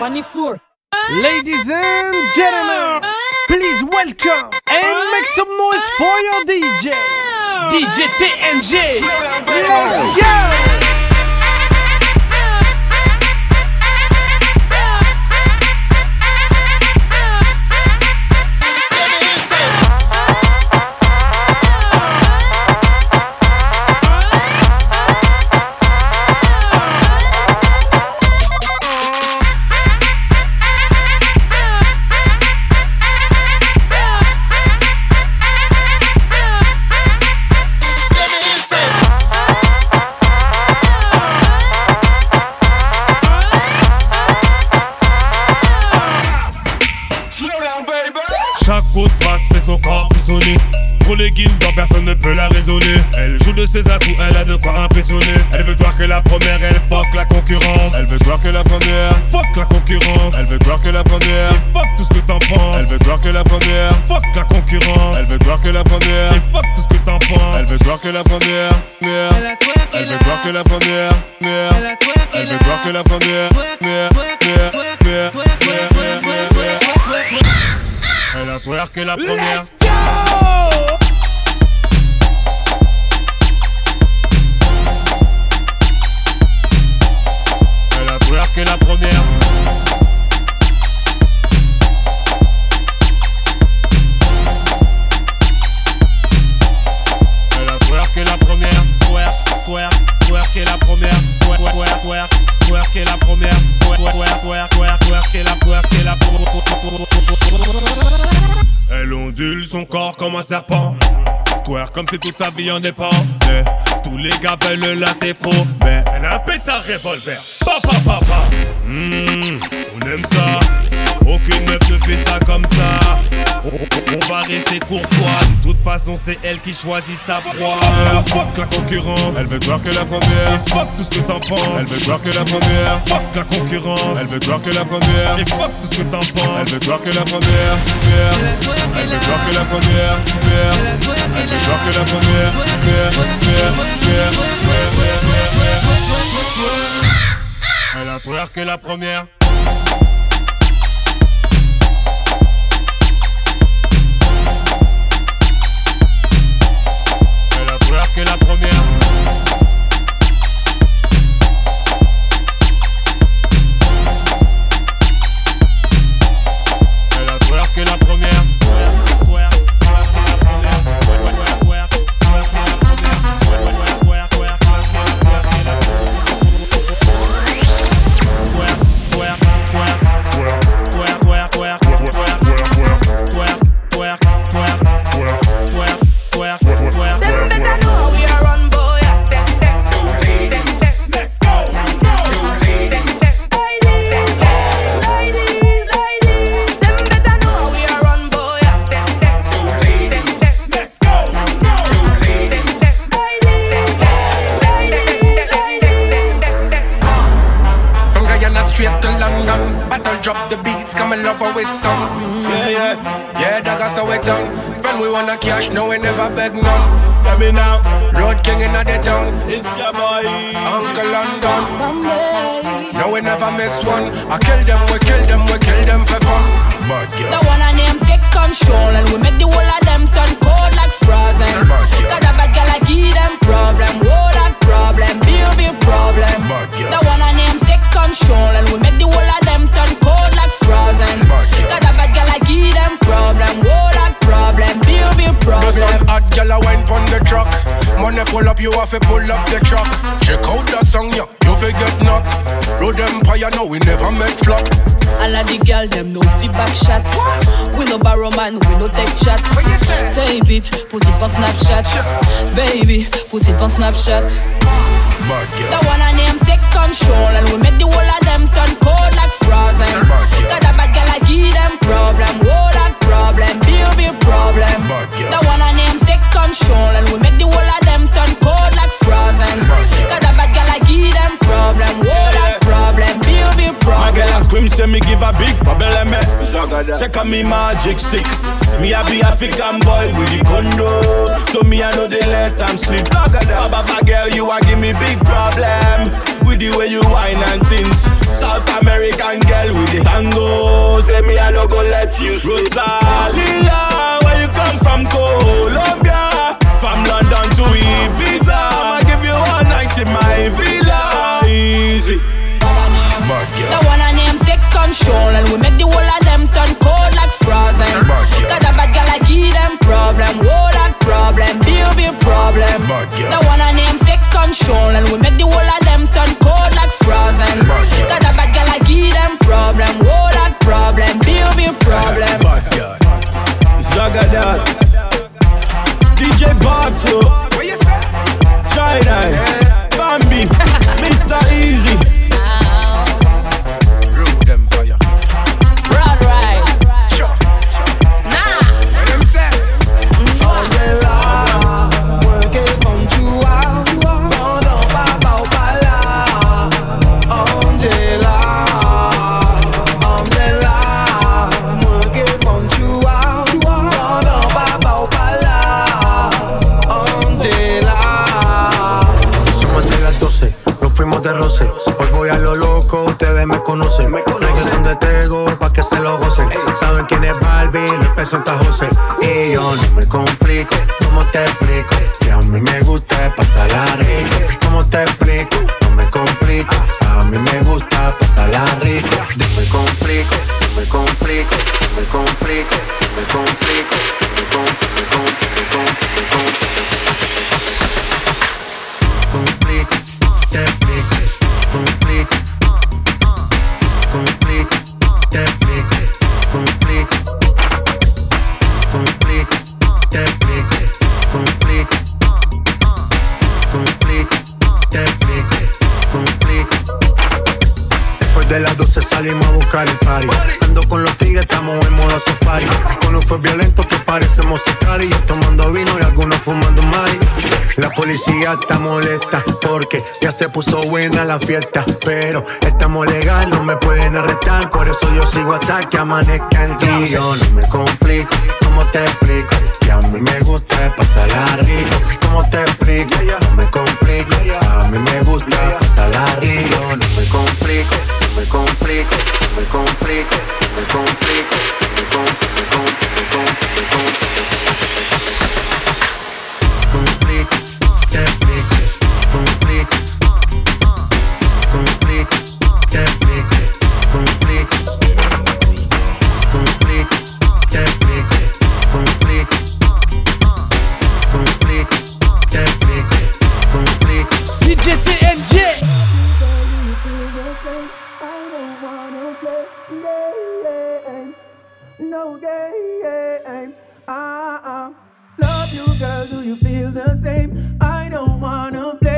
on the floor. Ladies and gentlemen, please welcome and make some noise for your DJ, DJ TNG. Let's go! Ses atouts, elle a de quoi impressionner. Elle veut croire que la première, elle fuck la concurrence. Elle veut croire que la première, fuck la concurrence. Elle veut croire que la première, fuck tout ce que t'en penses. Elle veut croire que la première, fuck la concurrence. Elle veut croire que la première, fuck tout ce que t'en penses. Elle veut croire que la première, merde. Elle veut croire que la première, merde. Elle veut croire que la première, merde, merde, merde, Elle a twerké la première. que toute sa vie en dépend. Tous les gars veulent la défaut, mais elle a un pétard revolver. Papa, papa. Mmh, on aime ça. Aucune meuf ne fait ça comme ça. On, va rester courtois. De toute façon, c'est elle qui choisit sa proie. Elle fuck la concurrence. Elle veut croire que la première. Et fuck tout ce que t'en penses. Elle veut croire que la première. Fuck la concurrence. Elle veut croire que la première. Et fuck tout ce que t'en penses. Elle veut croire que la première. Elle veut croire que la première. Elle veut croire que la première. Elle a que la première. a cash, no we never beg none. Let me now. Road king in the town. It's your boy. Uncle London. Bombay. No we never miss one. I kill them, we kill them. pull up, you have to pull up the truck. Check out the song, yeah, you fi get knocked. Road Empire, no, we never make flop. All of the girl, them no feedback shot. We no borrow man, we no take chat. Tape it, put it on Snapchat. Baby, put it on Snapchat. The one I name take control, and we make the whole of them turn cold like frozen. Got a bad girl, I give them problem. Whoa, problem, big big problem. The one I name take control and we make the whole of them turn cold like frozen. Got a bad girl I give them problem, whole that problem, big big problem. My girl I scream say me give a big problem. Second eh, me magic stick. Me a be African boy with the condo. So me I know they let them sleep. Baba, baba girl, you a give me big problem. With the way you wine and things. South American girl with the tango. Say me I no go let you. Rosalia, where you come from, Colombia? From London to Ibiza, I'ma give you one night in my villa. Easy. The one I name take control and we make the whole of them turn cold like frozen. Got a bad girl I give them problem, whole lot problem, big big problem. The one I name take control and we make the whole of them turn cold like frozen. Got a bad girl I give them problem, whole lot problem, big big problem. Zagadat, DJ Bartu, China, Bambi, quién es Barbie, les presenta José. Y yo no me complico, ¿cómo te explico? Que a mí me gusta pasarla rico. ¿Cómo te explico? No me complico. A mí me gusta. No me complico, no me complico, no me complico, no me complico, no me complico, no me complico, me complico. Complico, te explico, complico, 12 salimos a buscar el party. Ando con los tigres, estamos en modo safari. Uno fue violento que parecemos y Tomando vino y algunos fumando mari. La policía está molesta porque ya se puso buena la fiesta. Pero estamos legal, no me pueden arrestar. Por eso yo sigo hasta que amanezca en ti. Yo no me complico, ¿cómo te explico? Que a mí me gusta pasarla rico. ¿Cómo te explico? No me complico, a mí me gusta pasarla rico. No me complico, me complico, me complico, me complico, me complico, me complico, me complico. Complico, No game. Uh-uh. Love you, girl. Do you feel the same? I don't wanna play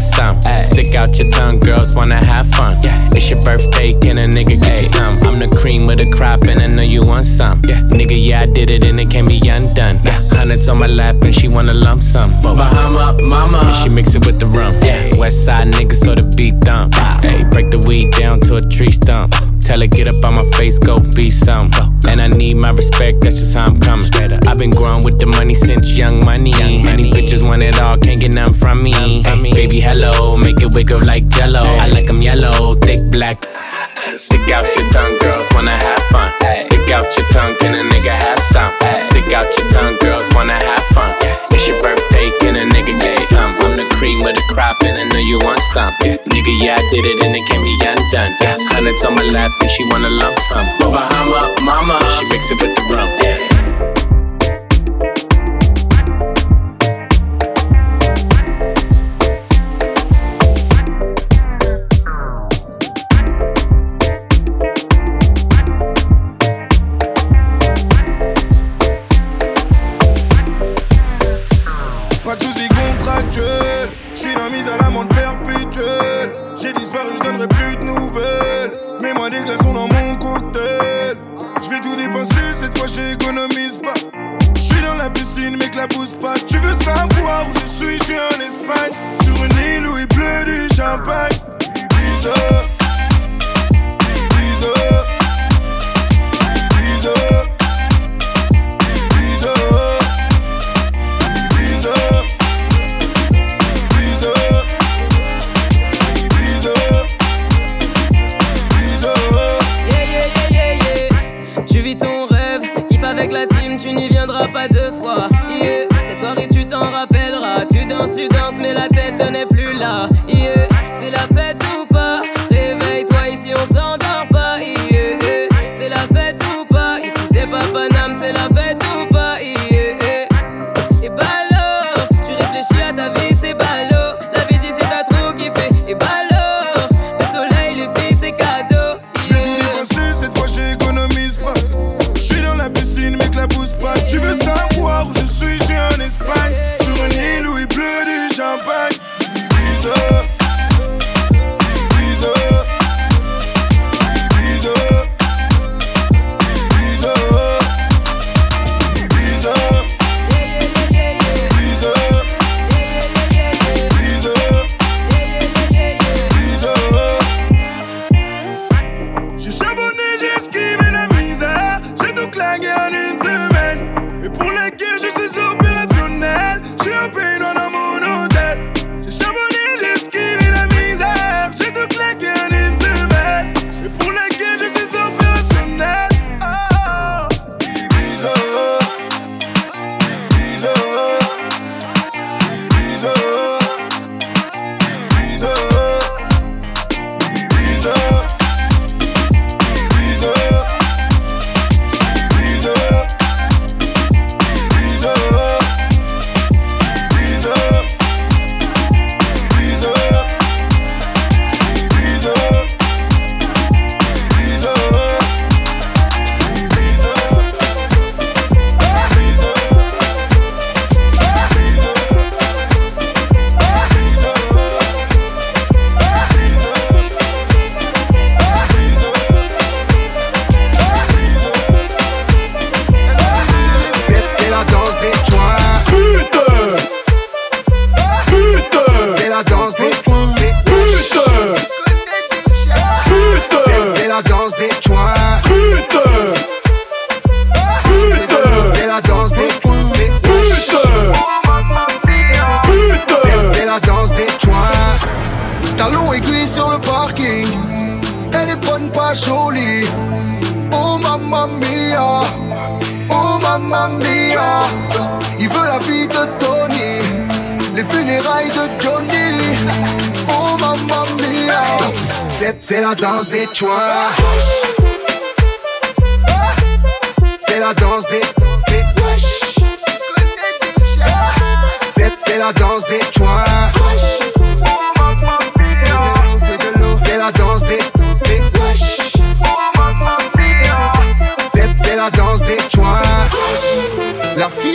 have some? Stick out your tongue, girls wanna have fun. It's your birthday, can a nigga get you some? I'm the cream with the crop, and I know you want some. Yeah. Nigga, yeah, I did it, and it can't be undone. Hundreds on my lap, and she wanna lump sum. Bahama, mama, and she mix it with the rum. Yeah. West side niggas, so the beat thump. Hey, break the weed down to a tree stump. Tell her, get up on my face, go be some. And I need my respect, that's just how I'm coming. I've been growing with the money since young money. Many bitches want it all, can't get none from me. Hey, baby, hello, make it wiggle like jello. I like them yellow, thick, black. Stick out your tongue, girls wanna have fun. Stick out your tongue, can a nigga have some? Stick out your tongue, girls wanna have fun. It's your birthday and a nigga get some. I'm the cream of the crop and I know you want stop Yeah. Nigga, yeah, I did it and it can be undone. Hundreds on my lap and she wanna lump some. Bahama mama, she mix it with the rum. champagne.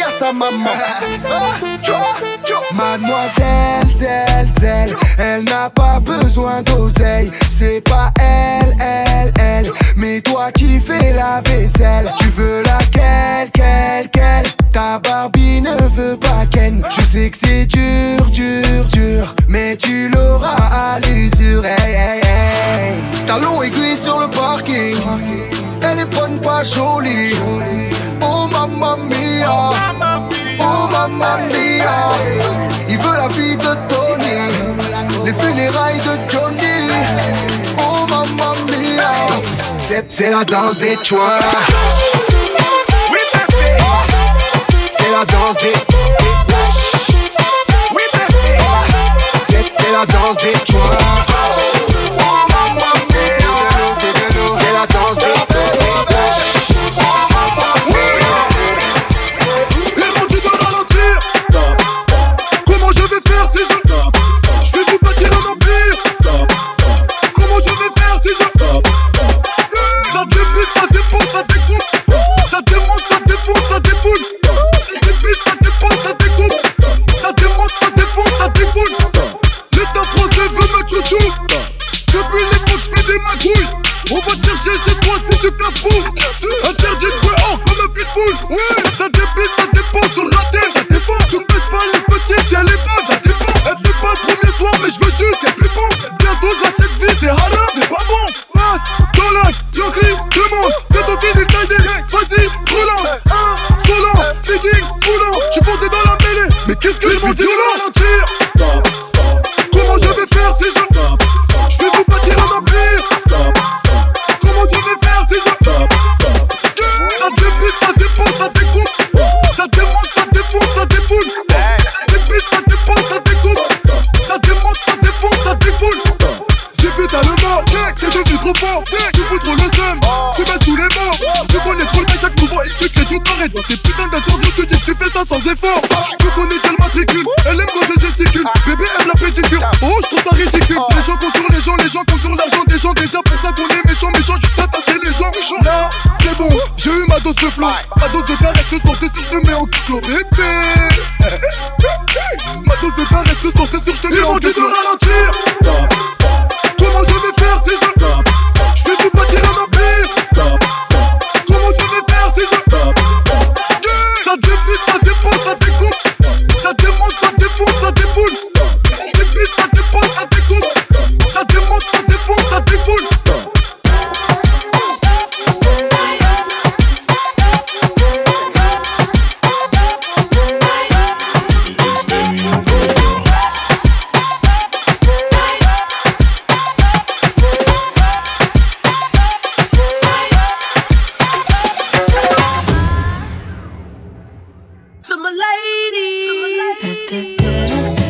à sa maman ah, Mademoiselle, zèle, zèle, elle n'a pas besoin d'oseille. C'est pas elle, elle, elle, mais toi qui fais la vaisselle. Tu veux laquelle, quelle, quelle? Ta Barbie ne veut pas Ken. Je sais que c'est dur, dur, dur. Mais tu l'auras à l'usure. Hey, hey, hey. Talon aiguille sur le parking. Elle est bonne, pas jolie. Oh mamma mia. Oh mamma mia. Il veut la vie de Tony. Les funérailles de Johnny. Oh mamma mia. C'est la danse des choix. C'est la danse des. C'est la danse des choix. Mas vou chutar. Da da da.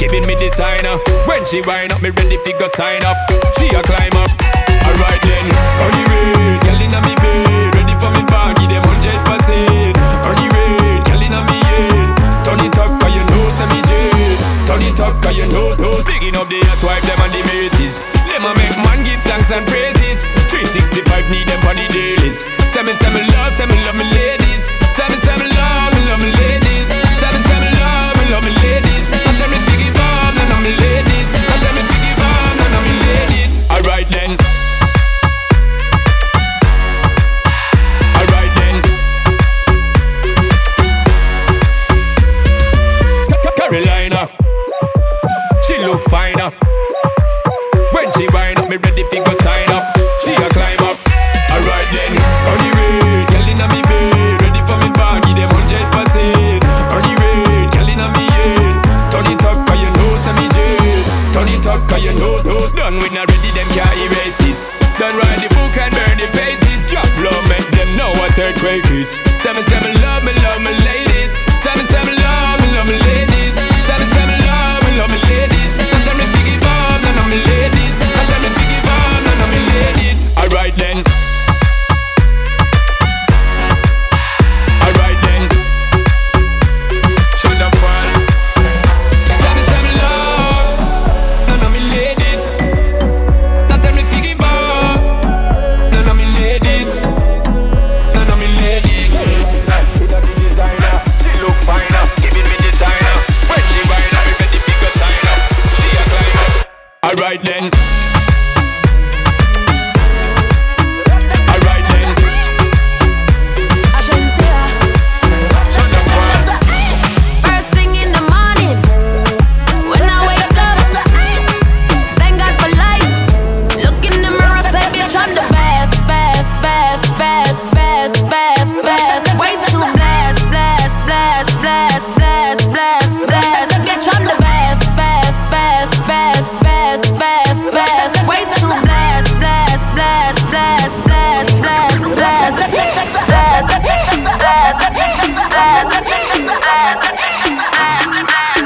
giving me designer. When she wind up, me ready fi go sign up. finer. She look finer. When she wind up, me ready fi go sign up. She a climb up. Alright then, on the way, girl inna me bed, ready for me bag, give them hundred percent. On the way, girl inna me head, turn it up 'cause you know some me jet. Turn it up 'cause you know no done. We not ready, them can't erase this. Done write the book and burn the pages. Drop low, make them know what earthquake is. Seven seven blast, blast, blast, blast, blast, blast, blast, blast, blast, blast, blast.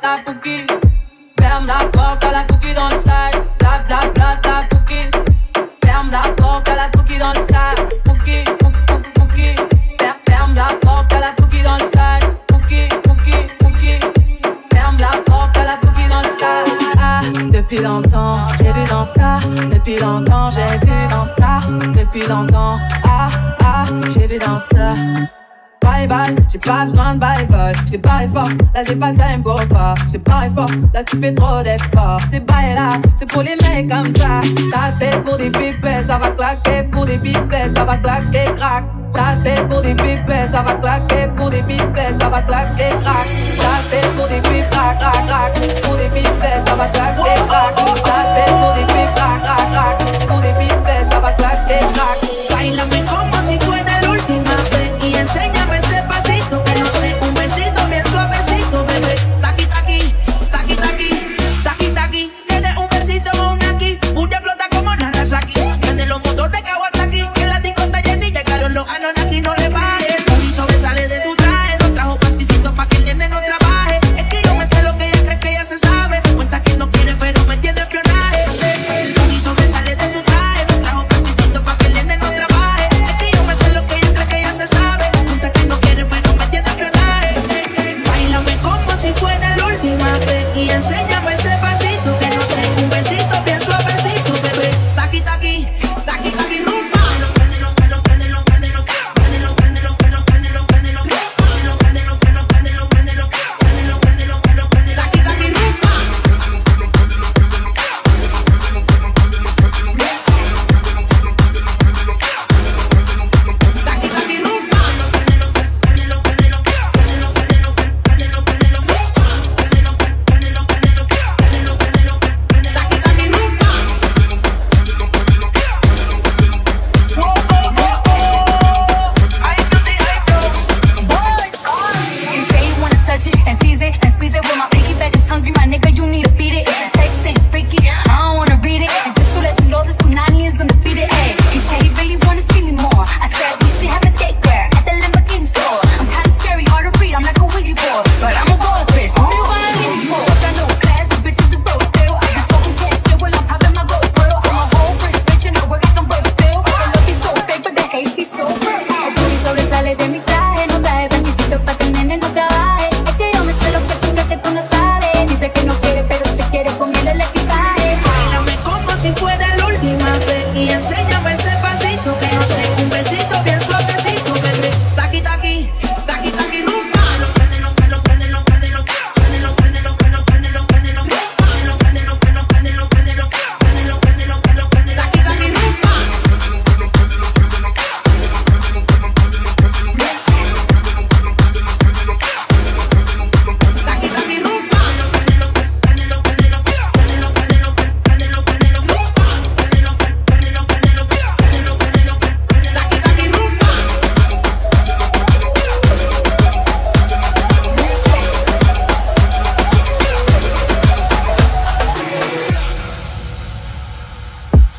ta bouquille. Ferme la porte à la cookie dans le sac. Bla bla bla ta bouquille. Ferme la porte à la cookie dans le sac. Bouquille. Ferme la porte à la cookie dans le sac. Bouquille, bouquille. Ferme la porte à la cookie dans le sac. Ah, depuis longtemps, j'ai vu dans ça. Depuis longtemps, j'ai vu dans ça. Depuis longtemps, ah, ah, j'ai vu dans ça bye bye, j'ai pas besoin de bye bye. J't'ai pas fort, là j'ai pas le time pour toi. J't'ai pas fort, là tu fais trop d'efforts. C'est bye là, c'est pour les mecs comme ça. Ta tête pour des pipettes, ça va claquer pour des pipettes, ça va claquer crack. Ta tête pour des pipettes, ça va claquer pour des pipettes, ça va claquer crack. Ta tête pour des pipettes, crack, crack, crack. Pour des pipettes, ça va claquer crack. Ta tête pour des pipettes, crack, crack, crack. Pour des pipettes, ça va claquer crack. Bailame como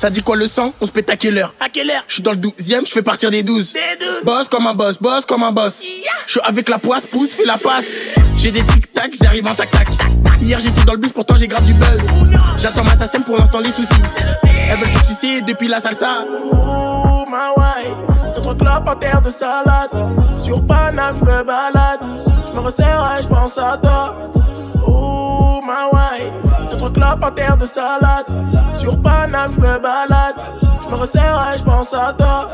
Ça dit quoi le sang? On se pète à quelle heure? À quelle heure Je suis dans le 12ème, je fais partir des 12. Des 12 Boss comme un boss, boss comme un boss. Je suis avec la poisse, pousse, fais la passe. J'ai des tic-tac, j'arrive en tac-tac. Hier j'étais dans le bus, pourtant j'ai grave du buzz. J'attends ma SACEM pour l'instant les soucis. Elles veulent tout sucer depuis la salsa. Oh ma wife, notre club en terre de salade. Sur Paname, je me balade. Je me resserre et je pense à toi. Oh ma wife, notre club en terre de salade. Sur Paname, je me balade. Je me resserre et je pense à toi.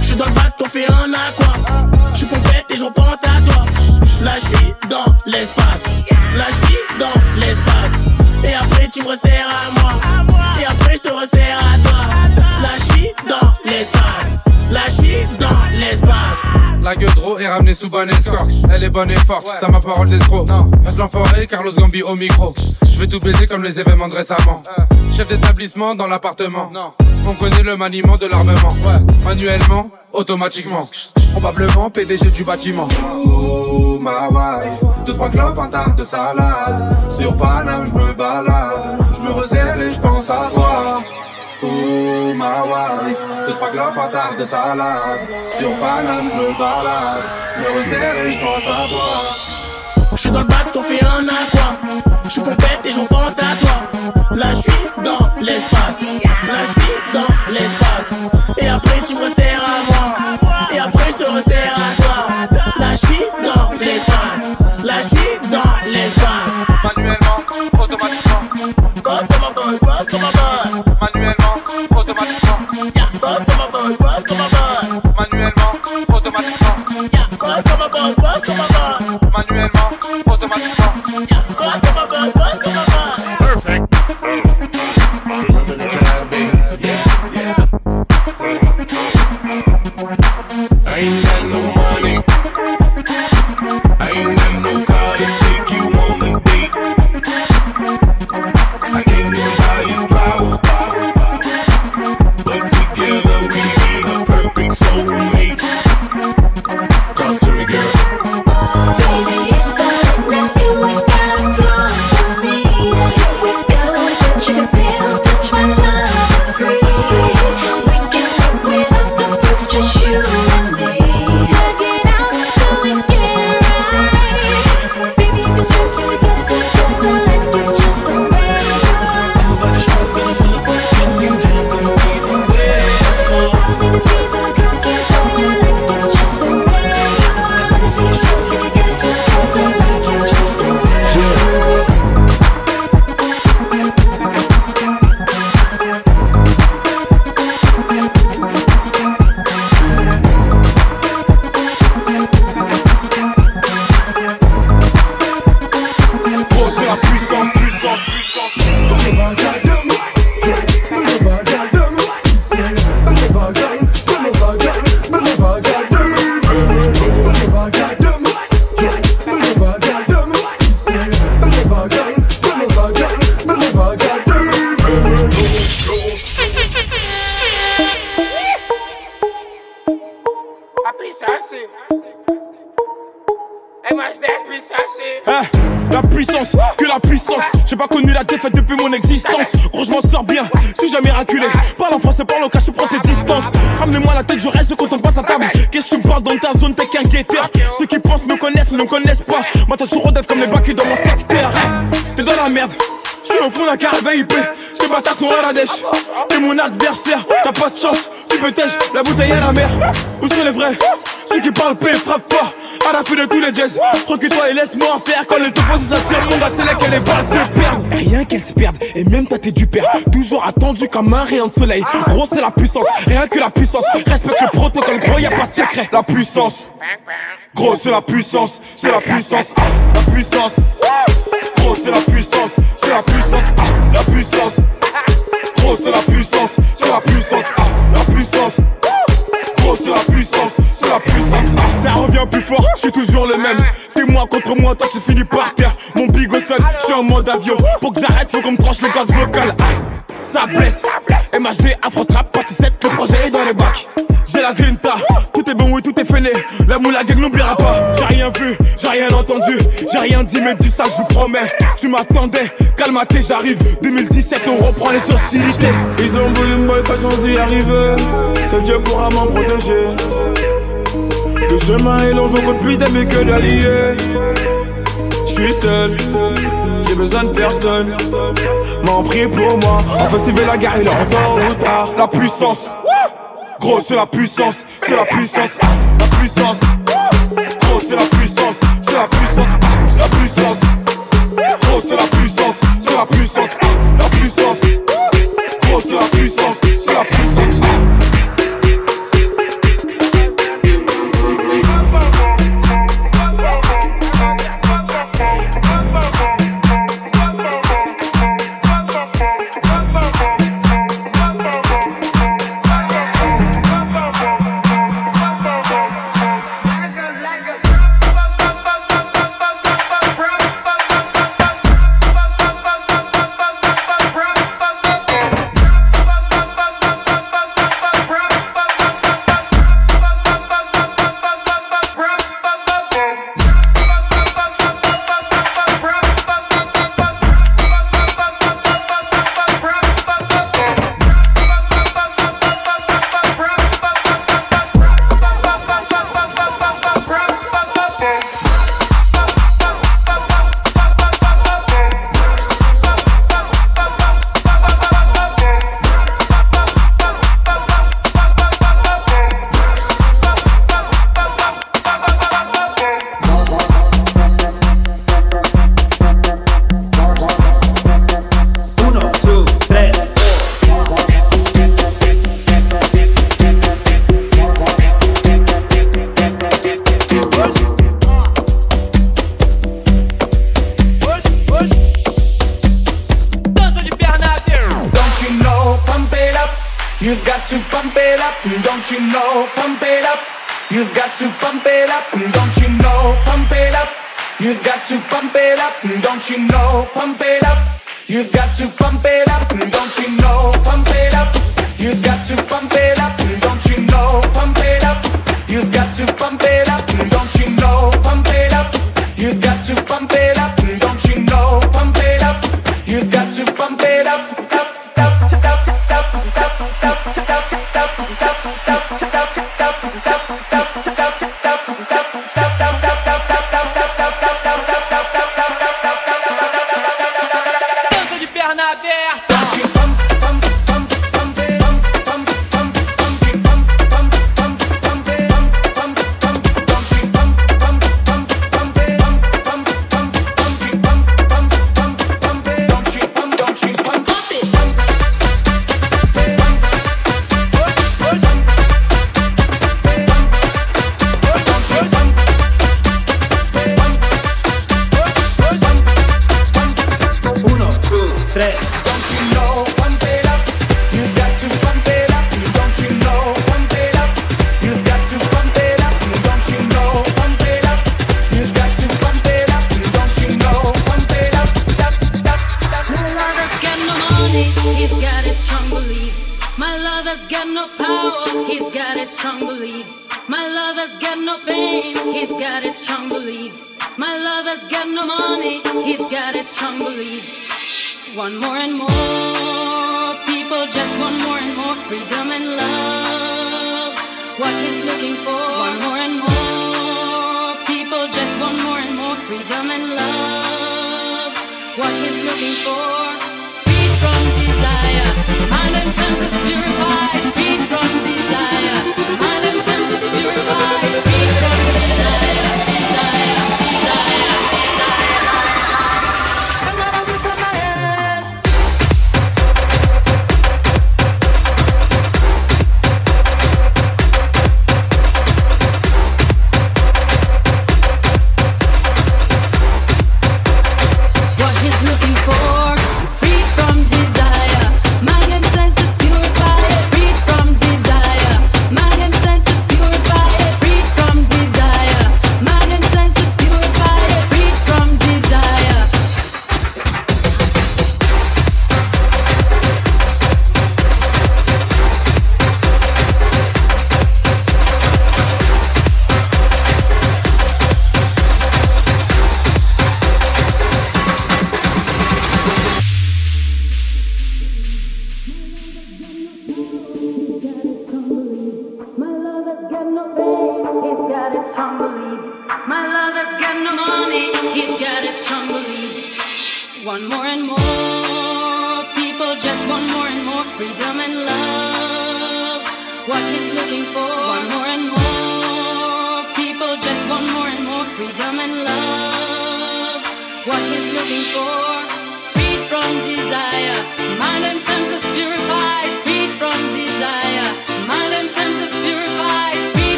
Je suis dans le bac, t'en fais un aqua. Je suis pompette et je repense à toi. Là, je dans l'espace. Là, je dans l'espace. Et après, tu me resserres à moi. Et après, je te resserre à toi. Là, je dans l'espace. Là, je suis dans l'espace. La gueule gros est ramenée sous bonne escorte. Elle est bonne et forte, t'as ma parole d'escroc. Reste l'enfoiré, Carlos Gambi au micro. Je vais tout baiser comme les événements de récemment. Chef d'établissement dans l'appartement. On connaît le maniement de l'armement. Manuellement, automatiquement. Probablement PDG du bâtiment. Oh ma wife, deux trois clopes, un tas de salade. Sur Paname, je me balade. Je me resserre et je pense à toi. Oh ma wife, deux trois tas de salade. Sur Paname, je me balade. Me resserre et je pense à toi. Je suis dans le bac, t'en fais un aqua. Je suis pompette et j'en pense à toi. Là, je suis dans l'espace. Là, je suis dans l'espace. Et après, tu me resserres à moi. Et après, je te resserre à toi. Là, je suis dans l'espace. Là, je suis dans l'espace. Manuellement, automatiquement. Boss comme un boss, boss comme un boss. Laisse-moi faire Quand les opposés s'attirent, mon gars c'est là que les balles se perdent. Rien qu'elles se perdent, et même toi t'es du père. Toujours attendu comme un rayon de soleil. Gros c'est la puissance, rien que la puissance. Respecte le protocole, gros y a pas de secret. La puissance. Gros c'est la puissance, c'est la puissance. La puissance. Gros c'est la puissance, c'est la puissance, la puissance. Gros c'est la puissance, Plus fort, je suis toujours le même. C'est moi contre moi, toi tu finis par terre. Mon bigot sonne, je suis en mode avion. Pour que j'arrête, faut qu'on me tranche le gaz vocal. Ah, ça blesse. MHD, Afro Trap, partie 7, le projet est dans les bacs. J'ai la grinta, tout est bon, oui, tout est fainé. La moula gang n'oubliera pas. J'ai rien vu, j'ai rien entendu, j'ai rien dit, mais du ça, je vous promets. Tu m'attendais, calme-toi, j'arrive. 2017, on reprend les hostilités. Ils ont voulu me boycotter sans y arriver. Seul Dieu pourra m'en protéger. Le chemin est long, j'en compte plus d'amis que d'alliés. Je suis seul, j'ai besoin de personne. M'en prie pour moi. Enfin, veut la guerre, il est tard. La puissance. Gros, c'est la puissance, c'est la puissance, la puissance. Gros, c'est la puissance, c'est la puissance, la puissance. Gros, c'est la puissance, c'est la puissance, la puissance.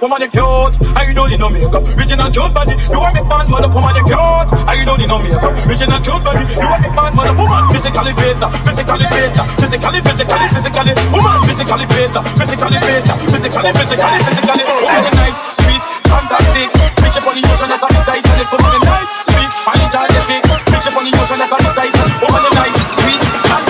woman you cute. I don't need no makeup, rich and cute body. You are me man, mother woman you cute. I don't need no makeup, rich and cute body. You are me man, mother woman physically fit, physically fit, physically, physically, physically, woman physically fit, physically fit, physically, physically, physically. Oh, woman nice, sweet, fantastic. Rich upon the ocean that I'm Titanic. Woman nice, sweet, I enjoy the Rich upon the ocean that I'm Titanic. Woman nice, sweet, fantastic.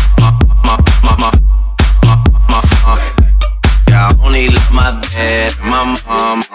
said, my mom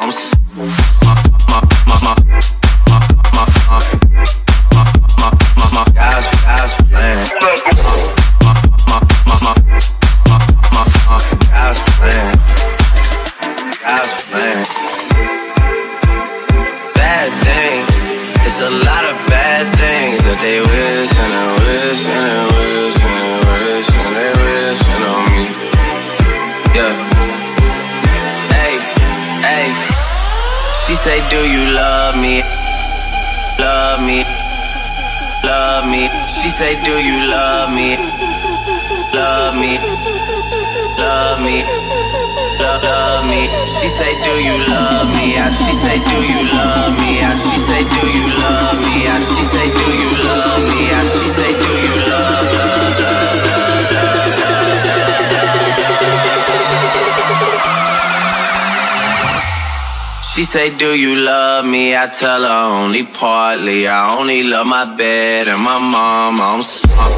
me. She say, Do you love me? And she say, Do you love me? And she say, Do you love me? And she say, Do you love me? And she say, Do you love, love, She say, Do you love me? I tell her only partly. I only love my bed and my mom. I'm so.